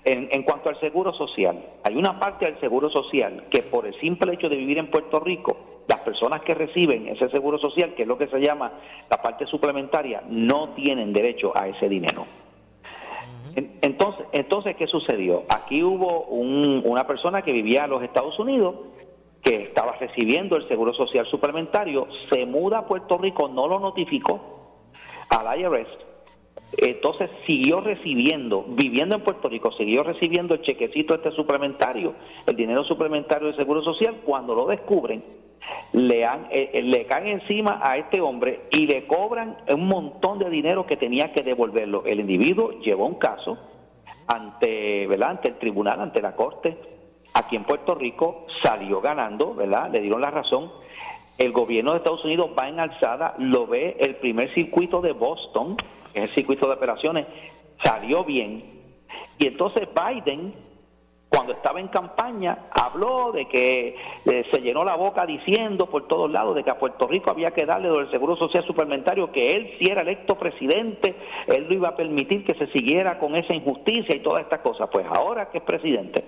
en, en, cuanto al seguro social, hay una parte del seguro social que por el simple hecho de vivir en Puerto Rico, las personas que reciben ese seguro social, que es lo que se llama la parte suplementaria, no tienen derecho a ese dinero. Entonces, entonces ¿qué sucedió? Aquí hubo una persona que vivía en los Estados Unidos que estaba recibiendo el seguro social suplementario, se muda a Puerto Rico, no lo notificó al IRS entonces siguió recibiendo, viviendo en Puerto Rico, siguió recibiendo el chequecito este suplementario, el dinero suplementario de Seguro Social, cuando lo descubren, le, han, eh, eh, le caen encima a este hombre y le cobran un montón de dinero que tenía que devolverlo. El individuo llevó un caso ante, ¿verdad? ante el tribunal, ante la corte, aquí en Puerto Rico salió ganando, ¿verdad? Le dieron la razón. El gobierno de Estados Unidos va en alzada, lo ve el primer circuito de Boston, que el circuito de operaciones, salió bien. Y entonces Biden cuando estaba en campaña, habló de que eh, se llenó la boca diciendo por todos lados de que a Puerto Rico había que darle del Seguro Social Suplementario, que él si era electo presidente, él no iba a permitir que se siguiera con esa injusticia y todas estas cosas. Pues ahora que es presidente,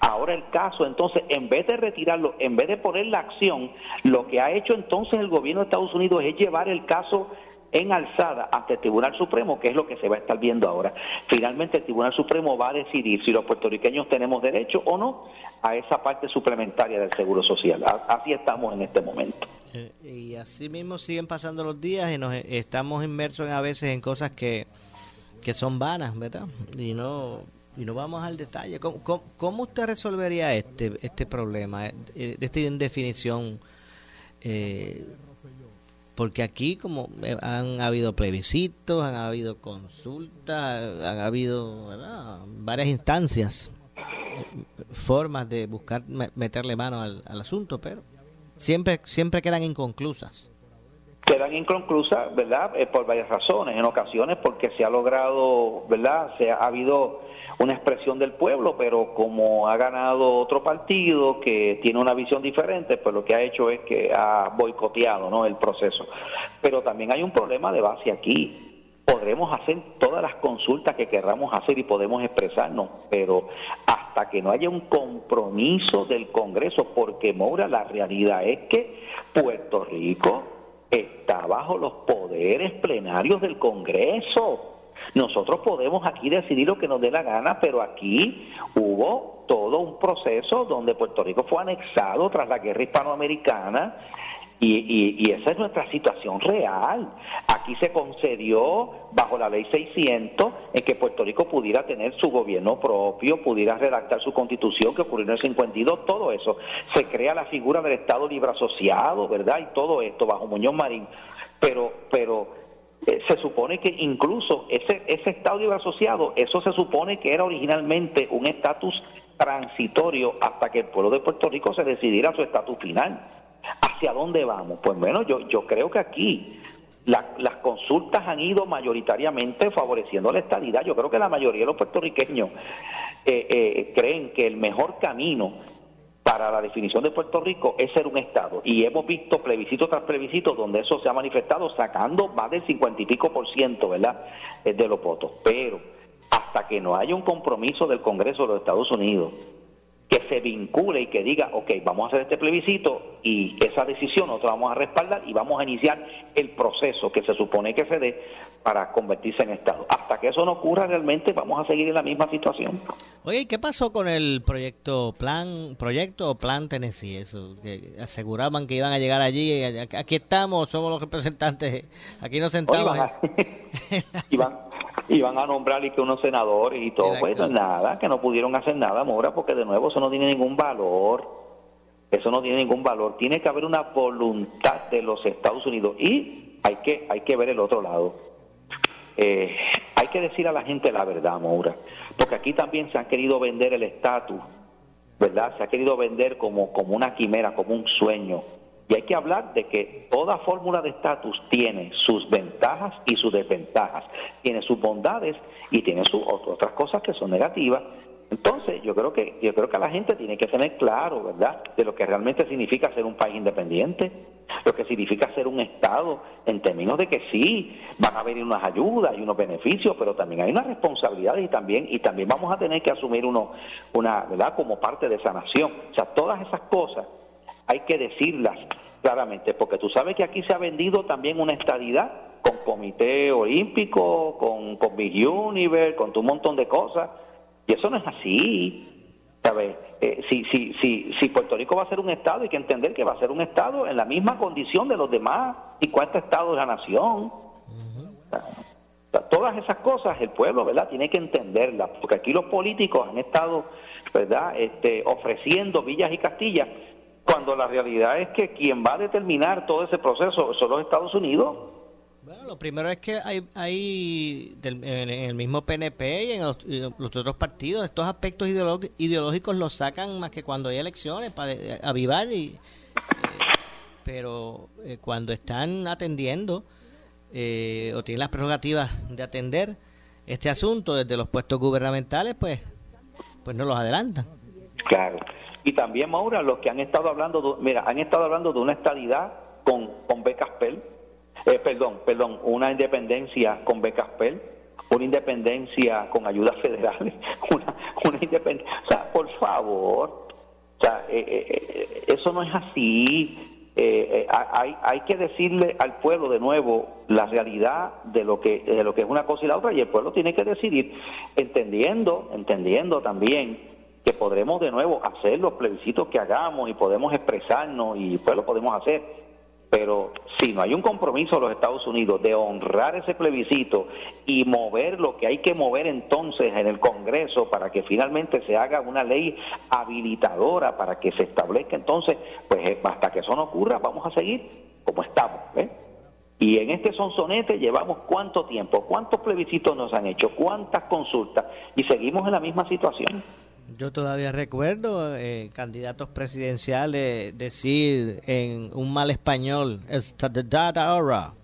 ahora el caso, entonces, en vez de retirarlo, en vez de poner la acción, lo que ha hecho entonces el gobierno de Estados Unidos es llevar el caso en alzada ante el Tribunal Supremo, que es lo que se va a estar viendo ahora. Finalmente el Tribunal Supremo va a decidir si los puertorriqueños tenemos derecho o no a esa parte suplementaria del Seguro Social. Así estamos en este momento. Eh, y así mismo siguen pasando los días y nos estamos inmersos a veces en cosas que, que son vanas, ¿verdad? Y no y no vamos al detalle. ¿Cómo, cómo, usted resolvería este este problema, eh, esta indefinición? Eh, porque aquí como eh, han habido plebiscitos, han habido consultas, han habido varias instancias, formas de buscar meterle mano al, asunto, pero siempre siempre quedan inconclusas. Quedan inconclusas, ¿verdad? Eh, por varias razones. En ocasiones porque se ha logrado, ¿verdad? Se ha habido una expresión del pueblo, pero como ha ganado otro partido que tiene una visión diferente, pues lo que ha hecho es que ha boicoteado ¿no? el proceso. Pero también hay un problema de base aquí. Podremos hacer todas las consultas que querramos hacer y podemos expresarnos, pero hasta que no haya un compromiso del Congreso, porque Moura, la realidad es que Puerto Rico está bajo los poderes plenarios del Congreso. Nosotros podemos aquí decidir lo que nos dé la gana, pero aquí hubo todo un proceso donde Puerto Rico fue anexado tras la guerra hispanoamericana y, esa es nuestra situación real. Aquí se concedió, bajo la ley 600, en que Puerto Rico pudiera tener su gobierno propio, pudiera redactar su constitución, que ocurrió en el 52, todo eso. Se crea la figura del Estado libre asociado, ¿verdad? Y todo esto bajo Muñoz Marín. Pero, pero eh, se supone que incluso ese, ese Estado libre asociado, eso se supone que era originalmente un estatus transitorio hasta que el pueblo de Puerto Rico se decidiera su estatus final. ¿Hacia dónde vamos? Pues bueno, yo, yo creo que aquí las consultas han ido mayoritariamente favoreciendo la estabilidad. Yo creo que la mayoría de los puertorriqueños eh, eh, creen que el mejor camino para la definición de Puerto Rico es ser un Estado. Y hemos visto plebiscito tras plebiscito donde eso se ha manifestado sacando más del cincuenta y pico por ciento, ¿verdad?, eh, de los votos. Pero hasta que no haya un compromiso del Congreso de los Estados Unidos que se vincule y que diga, ok, vamos a hacer este plebiscito y esa decisión nosotros vamos a respaldar y vamos a iniciar el proceso que se supone que se dé para convertirse en Estado. Hasta que eso no ocurra realmente vamos a seguir en la misma situación. Oye, ¿qué pasó con el proyecto Plan proyecto Plan Tennessee? Eso, que aseguraban que iban a llegar allí, aquí estamos, somos los representantes, aquí nos sentamos. iban a nombrar y que unos senadores y todo. Bueno, nada, que no pudieron hacer nada, Mora, porque de nuevo eso no tiene ningún valor. Eso no tiene ningún valor. Tiene que haber una voluntad de los Estados Unidos y hay que, hay que ver el otro lado. Eh, hay que decir a la gente la verdad, Moura, porque aquí también se ha querido vender el estatus, ¿verdad? Se ha querido vender como, como una quimera, como un sueño. Y hay que hablar de que toda fórmula de estatus tiene sus ventajas y sus desventajas, tiene sus bondades y tiene sus otras cosas que son negativas. Entonces, yo creo que yo creo que la gente tiene que tener claro, ¿verdad?, de lo que realmente significa ser un país independiente, lo que significa ser un estado en términos de que sí, van a venir unas ayudas y unos beneficios, pero también hay unas responsabilidades y también y también vamos a tener que asumir uno una, ¿verdad?, como parte de esa nación. O sea, todas esas cosas hay que decirlas claramente, porque tú sabes que aquí se ha vendido también una estadidad con comité olímpico, con, con Big Universe, con un montón de cosas, y eso no es así. ¿Sabes? Eh, si, si, si, si Puerto Rico va a ser un Estado, hay que entender que va a ser un Estado en la misma condición de los demás 50 estados de la nación. todas esas cosas el pueblo, ¿verdad? Tiene que entenderlas, porque aquí los políticos han estado, ¿verdad? Este, ofreciendo villas y castillas cuando la realidad es que quien va a determinar todo ese proceso son los Estados Unidos. Bueno, lo primero es que hay, hay en el mismo PNP y en los, otros partidos, estos aspectos ideológicos los sacan más que cuando hay elecciones para avivar, y, eh, pero eh, cuando están atendiendo eh, o tienen las prerrogativas de atender este asunto desde los puestos gubernamentales, pues, pues no los adelantan. Claro. Y también, Maura, los que han estado hablando, mira, han estado hablando de una estabilidad con, con becas PEL, eh, perdón, perdón, una independencia con becas PEL, una independencia con ayudas federales, una, una independencia, o sea, por favor, o sea, eh, eh, eso no es así. hay, hay que decirle al pueblo de nuevo la realidad de lo que de lo que es una cosa y la otra y el pueblo tiene que decidir entendiendo entendiendo también que podremos de nuevo hacer los plebiscitos que hagamos y podemos expresarnos y pues lo podemos hacer pero si no hay un compromiso de los Estados Unidos de honrar ese plebiscito y mover lo que hay que mover entonces en el Congreso para que finalmente se haga una ley habilitadora para que se establezca entonces, pues eh, hasta que eso no ocurra, vamos a seguir como estamos. Y en este sonsonete llevamos cuánto tiempo, cuántos plebiscitos nos han hecho, cuántas consultas y seguimos en la misma situación. Yo todavía recuerdo eh, candidatos presidenciales decir en un mal español, está the data ahora.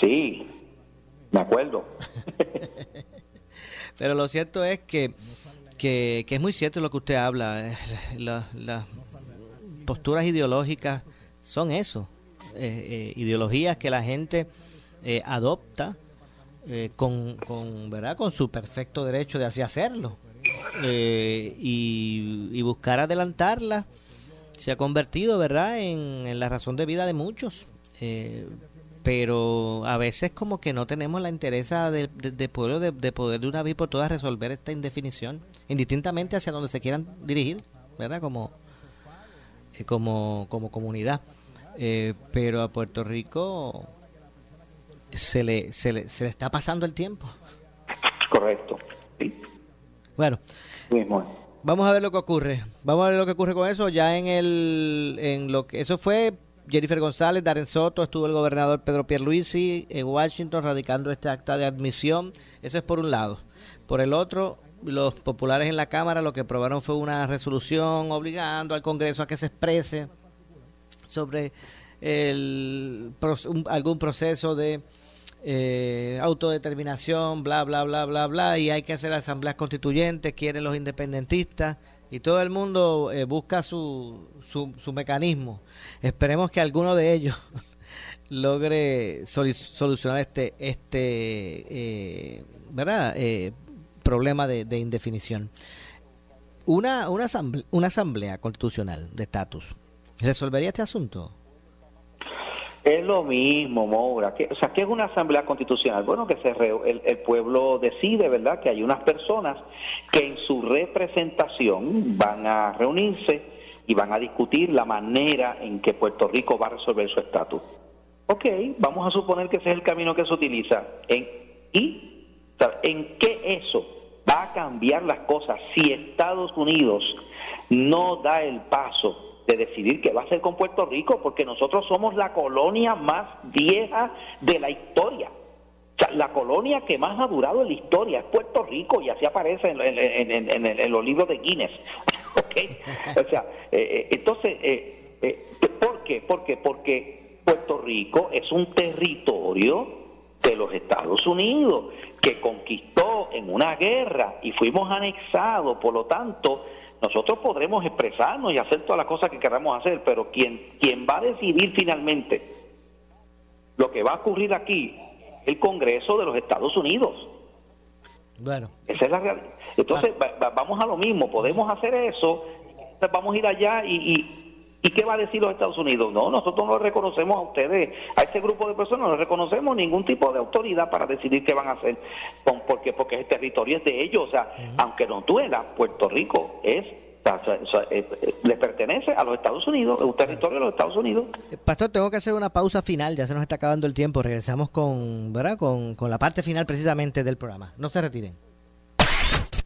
Sí, me acuerdo. Pero lo cierto es que, que, es muy cierto lo que usted habla. Eh, las posturas ideológicas son eso. Eh, ideologías que la gente adopta con, con, ¿verdad? con su perfecto derecho de así hacerlo eh, y, buscar adelantarla se ha convertido, ¿verdad?, en, la razón de vida de muchos. Eh, pero a veces como que no tenemos la interés de, pueblo de, poder de una vez por todas resolver esta indefinición, indistintamente hacia donde se quieran dirigir, ¿verdad? Como, eh, como, como comunidad. pero a Puerto Rico se le, se le, se le está pasando el tiempo. Correcto. Bueno, vamos a ver lo que ocurre. Vamos a ver lo que ocurre con eso. Ya en el, en lo que eso fue Jennifer González, Darren Soto, estuvo el gobernador Pedro Pierluisi en Washington radicando este acta de admisión. Eso es por un lado. Por el otro, los populares en la Cámara lo que aprobaron fue una resolución obligando al Congreso a que se exprese sobre el, algún proceso de eh, autodeterminación, bla, bla, bla, bla, bla, y hay que hacer asambleas constituyentes, quieren los independentistas, y todo el mundo eh, busca su, su, su, mecanismo. Esperemos que alguno de ellos logre solucionar este, este eh, ¿verdad? problema de, de, indefinición. Una, una, asamblea, una asamblea constitucional de estatus, ¿resolvería este asunto? Es lo mismo, Moura. o sea, ¿qué es una asamblea constitucional? Bueno, que se el, el, pueblo decide, ¿verdad?, que hay unas personas que en su representación van a reunirse y van a discutir la manera en que Puerto Rico va a resolver su estatus. Ok, vamos a suponer que ese es el camino que se utiliza. ¿En, ¿Y en qué eso va a cambiar las cosas si Estados Unidos no da el paso de decidir qué va a hacer con Puerto Rico, porque nosotros somos la colonia más vieja de la historia. La colonia que más ha durado en la historia es Puerto Rico y así aparece en, los libros de Guinness. ¿Okay? O sea, eh, eh, entonces, eh, ¿por qué? ¿Por qué? Porque Puerto Rico es un territorio de los Estados Unidos que conquistó en una guerra y fuimos anexados, por lo tanto, nosotros podremos expresarnos y hacer todas las cosas que queramos hacer, pero quien, quien va a decidir finalmente lo que va a ocurrir aquí es el Congreso de los Estados Unidos. Bueno. Esa es la realidad. Entonces, ah. vamos a lo mismo, podemos hacer eso, vamos a ir allá y, ¿Y qué va a decir los Estados Unidos? No, nosotros no reconocemos a ustedes, a ese grupo de personas, no reconocemos ningún tipo de autoridad para decidir qué van a hacer, porque porque el territorio es de ellos, o sea, aunque no duela, Puerto Rico es eh, eh, le pertenece a los Estados Unidos, es un territorio de los Estados Unidos. Pastor, tengo que hacer una pausa final, ya se nos está acabando el tiempo, regresamos con, ¿verdad? Con, con la parte final precisamente del programa. No se retiren.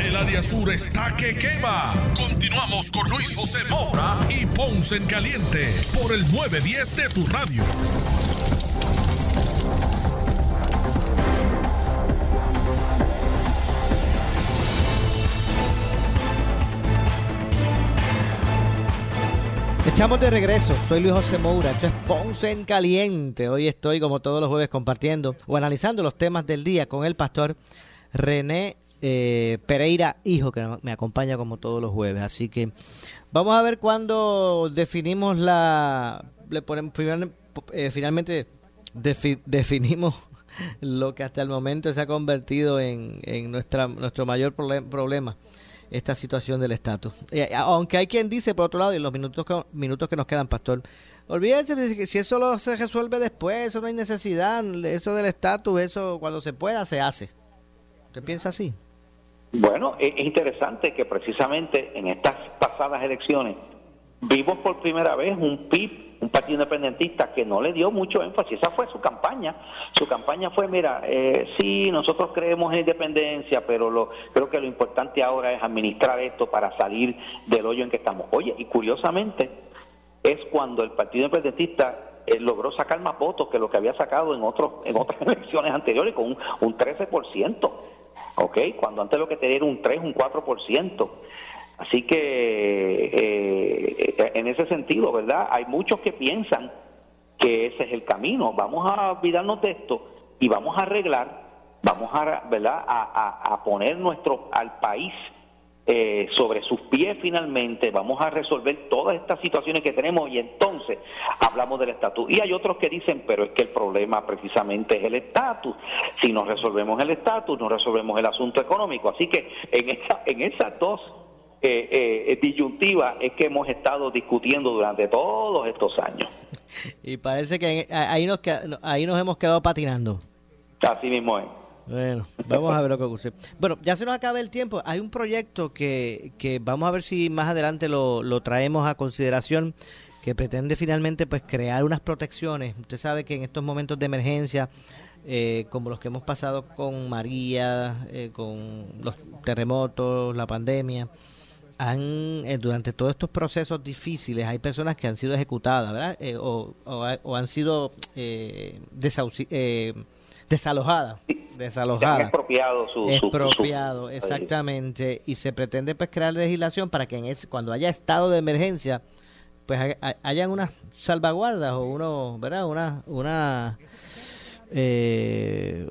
El área sur está que quema. Continuamos con Luis José Moura y Ponce en Caliente por el 910 de tu radio. Estamos de regreso, soy Luis José Moura, esto es Ponce en Caliente. Hoy estoy como todos los jueves compartiendo o analizando los temas del día con el pastor René eh, Pereira, hijo, que me acompaña como todos los jueves. Así que vamos a ver cuándo definimos la... Le ponemos, eh, finalmente definimos lo que hasta el momento se ha convertido en, en nuestra, nuestro mayor problema esta situación del estatus. Eh, aunque hay quien dice, por otro lado, y los minutos que, minutos que nos quedan, Pastor, olvídense si eso lo se resuelve después, eso no hay necesidad, eso del estatus, eso cuando se pueda se hace. ¿Usted piensa así? Bueno, es interesante que precisamente en estas pasadas elecciones vimos por primera vez un PIB, un partido independentista que no le dio mucho énfasis. Esa fue su campaña. Su campaña fue, mira, eh, sí, nosotros creemos en independencia, pero lo, creo que lo importante ahora es administrar esto para salir del hoyo en que estamos. Oye, y curiosamente es cuando el partido independentista eh, logró sacar más votos que lo que había sacado en otros en otras elecciones anteriores con un, un 13%. ¿Ok? Cuando antes lo que tenía era un 3, un 4%. Así que eh, en ese sentido, ¿verdad? Hay muchos que piensan que ese es el camino. Vamos a olvidarnos de esto y vamos a arreglar, vamos a, ¿verdad? a, a poner nuestro al país eh, sobre sus pies finalmente, vamos a resolver todas estas situaciones que tenemos y entonces hablamos del estatus. Y hay otros que dicen, pero es que el problema precisamente es el estatus. Si no resolvemos el estatus, no resolvemos el asunto económico. Así que en, esa, en esas dos eh, eh, disyuntivas es que hemos estado discutiendo durante todos estos años. Y parece que ahí nos, ahí nos hemos quedado patinando. Así mismo es. Bueno, vamos a ver lo que ocurre. Bueno, ya se nos acaba el tiempo. Hay un proyecto que, que vamos a ver si más adelante lo, lo traemos a consideración que pretende finalmente pues crear unas protecciones. Usted sabe que en estos momentos de emergencia, eh, como los que hemos pasado con María, eh, con los terremotos, la pandemia, han eh, durante todos estos procesos difíciles hay personas que han sido ejecutadas, ¿verdad? O, o, han sido desalojadas desalojada. expropiado su, expropiado, exactamente. Y se pretende pues crear legislación para que en ese, cuando haya estado de emergencia, pues hayan unas salvaguardas o uno, ¿verdad? Una, una eh,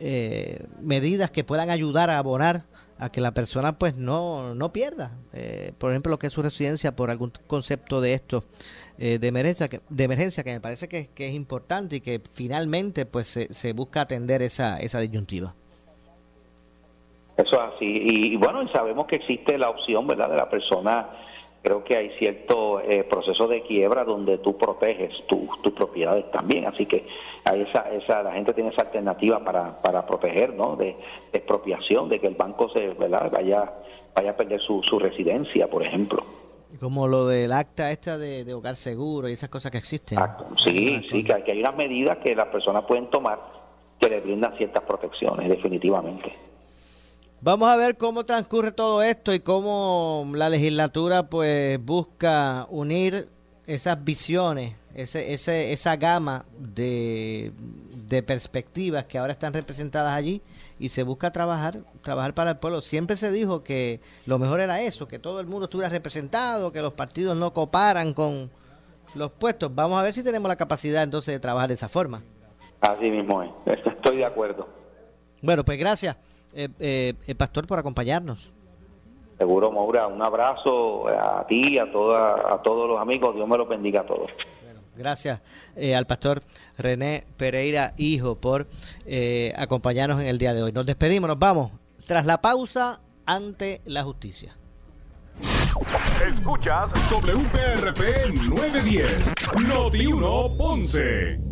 eh, medidas que puedan ayudar a abonar a que la persona pues no, no pierda, eh, por ejemplo, lo que es su residencia por algún concepto de esto eh, de, emergencia, que, de emergencia que me parece que, es importante y que finalmente pues se, se busca atender esa, esa disyuntiva. Eso es así. Y, bueno, sabemos que existe la opción, ¿verdad?, de la persona. Creo que hay cierto eh, proceso de quiebra donde tú proteges tus propiedades también. Así que hay esa, esa, la gente tiene esa alternativa para, para proteger, ¿no?, de, expropiación, de que el banco se, ¿verdad?, vaya, vaya a perder su, su residencia, por ejemplo. Como lo del acta esta de, hogar seguro y esas cosas que existen. Sí, sí, que hay, que hay unas medidas que las personas pueden tomar que les brindan ciertas protecciones, definitivamente. Vamos a ver cómo transcurre todo esto y cómo la legislatura pues busca unir esas visiones, ese, ese, esa gama de, de perspectivas que ahora están representadas allí y se busca trabajar, trabajar para el pueblo. Siempre se dijo que lo mejor era eso, que todo el mundo estuviera representado, que los partidos no coparan con los puestos. Vamos a ver si tenemos la capacidad entonces de trabajar de esa forma. Así mismo es, estoy de acuerdo. Bueno, pues gracias, eh, eh, eh, Pastor, por acompañarnos. Seguro, Maura, un abrazo a ti, a, toda, a todos los amigos, Dios me los bendiga a todos. Gracias eh, al pastor René Pereira, hijo, por eh, acompañarnos en el día de hoy. Nos despedimos, nos vamos. tras la pausa ante la justicia. Escuchas WPRP 910, Noti 1 Ponce.